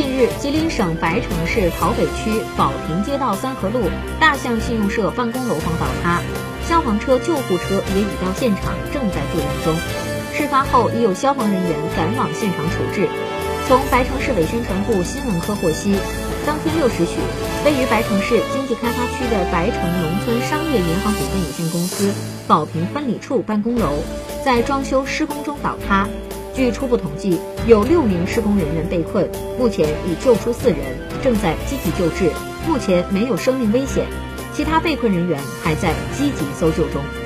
近日，吉林省白城市桃北区宝亭街道三河路大象信用社办公楼房倒塌，消防车、救护车也已到现场，正在救援中。事发后，已有消防人员赶往现场处置。从白城市委宣传部新闻科获悉，当天六时许，位于白城市经济开发区的白城农村商业银行股份有限公司宝平分理处办公楼在装修施工中倒塌。据初步统计，有六名施工人员被困，目前已救出四人，正在积极救治，目前没有生命危险，其他被困人员还在积极搜救中。